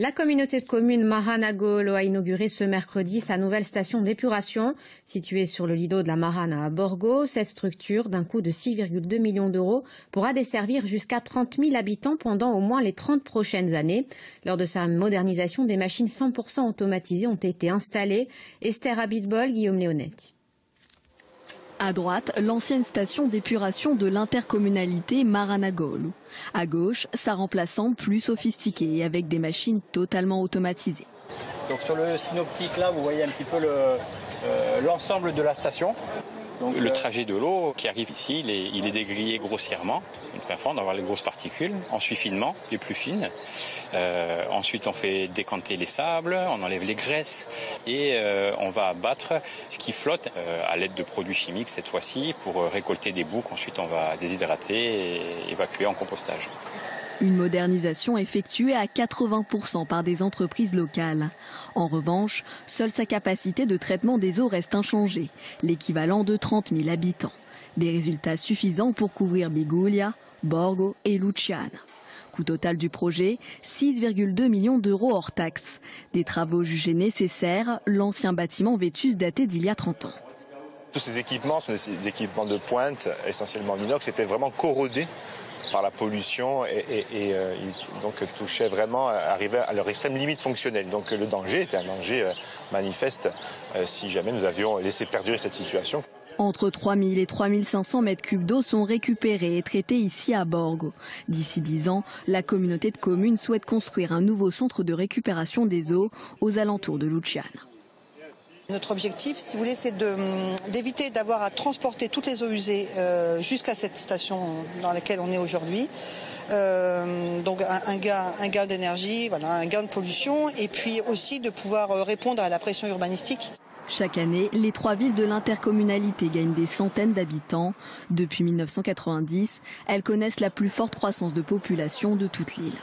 La communauté de communes Maranagolo a inauguré ce mercredi sa nouvelle station d'épuration. Située sur le lido de la Marana à Borgo, cette structure, d'un coût de 6,2 millions d'euros, pourra desservir jusqu'à 30 000 habitants pendant au moins les 30 prochaines années. Lors de sa modernisation, des machines 100% automatisées ont été installées. Esther Abitbol, Guillaume Léonetti. À droite, l'ancienne station d'épuration de l'intercommunalité Maranagolo. À gauche, sa remplaçante plus sophistiquée avec des machines totalement automatisées. Donc sur le synoptique là, vous voyez un petit peu euh, l'ensemble de la station le euh, trajet de l'eau qui arrive ici, il est, dégrillé grossièrement, une première fois, on va les grosses particules, on suit finement, les plus fines. Euh, ensuite, on fait décanter les sables, on enlève les graisses et euh, on va abattre ce qui flotte à l'aide de produits chimiques cette fois-ci pour récolter des boues qu'ensuite on va déshydrater et évacuer en compostage. Une modernisation effectuée à 80% par des entreprises locales. En revanche, seule sa capacité de traitement des eaux reste inchangée, l'équivalent de 30 000 habitants. Des résultats suffisants pour couvrir Biguglia, Borgo et Luciana. Coût total du projet, 6,2 millions d'euros hors taxes. Des travaux jugés nécessaires, l'ancien bâtiment vétus daté d'il y a 30 ans. Tous ces équipements sont des équipements de pointe, essentiellement en inox, étaient vraiment corrodés par la pollution et, euh, donc touchaient vraiment, arrivaient à leur extrême limite fonctionnelle. Donc le danger était un danger euh, manifeste euh, si jamais nous avions laissé perdurer cette situation. Entre 3000 et 3500 mètres cubes d'eau sont récupérés et traités ici à Borgo. D'ici 10 ans, la communauté de communes souhaite construire un nouveau centre de récupération des eaux aux alentours de Luciana. Notre objectif, si vous voulez, c'est d'éviter d'avoir à transporter toutes les eaux usées euh, jusqu'à cette station dans laquelle on est aujourd'hui. Euh, donc un, gain, d'énergie, un gain de pollution, et puis aussi de pouvoir euh, répondre à la pression urbanistique. Chaque année, les trois villes de l'intercommunalité gagnent des centaines d'habitants. Depuis 1990, elles connaissent la plus forte croissance de population de toute l'île.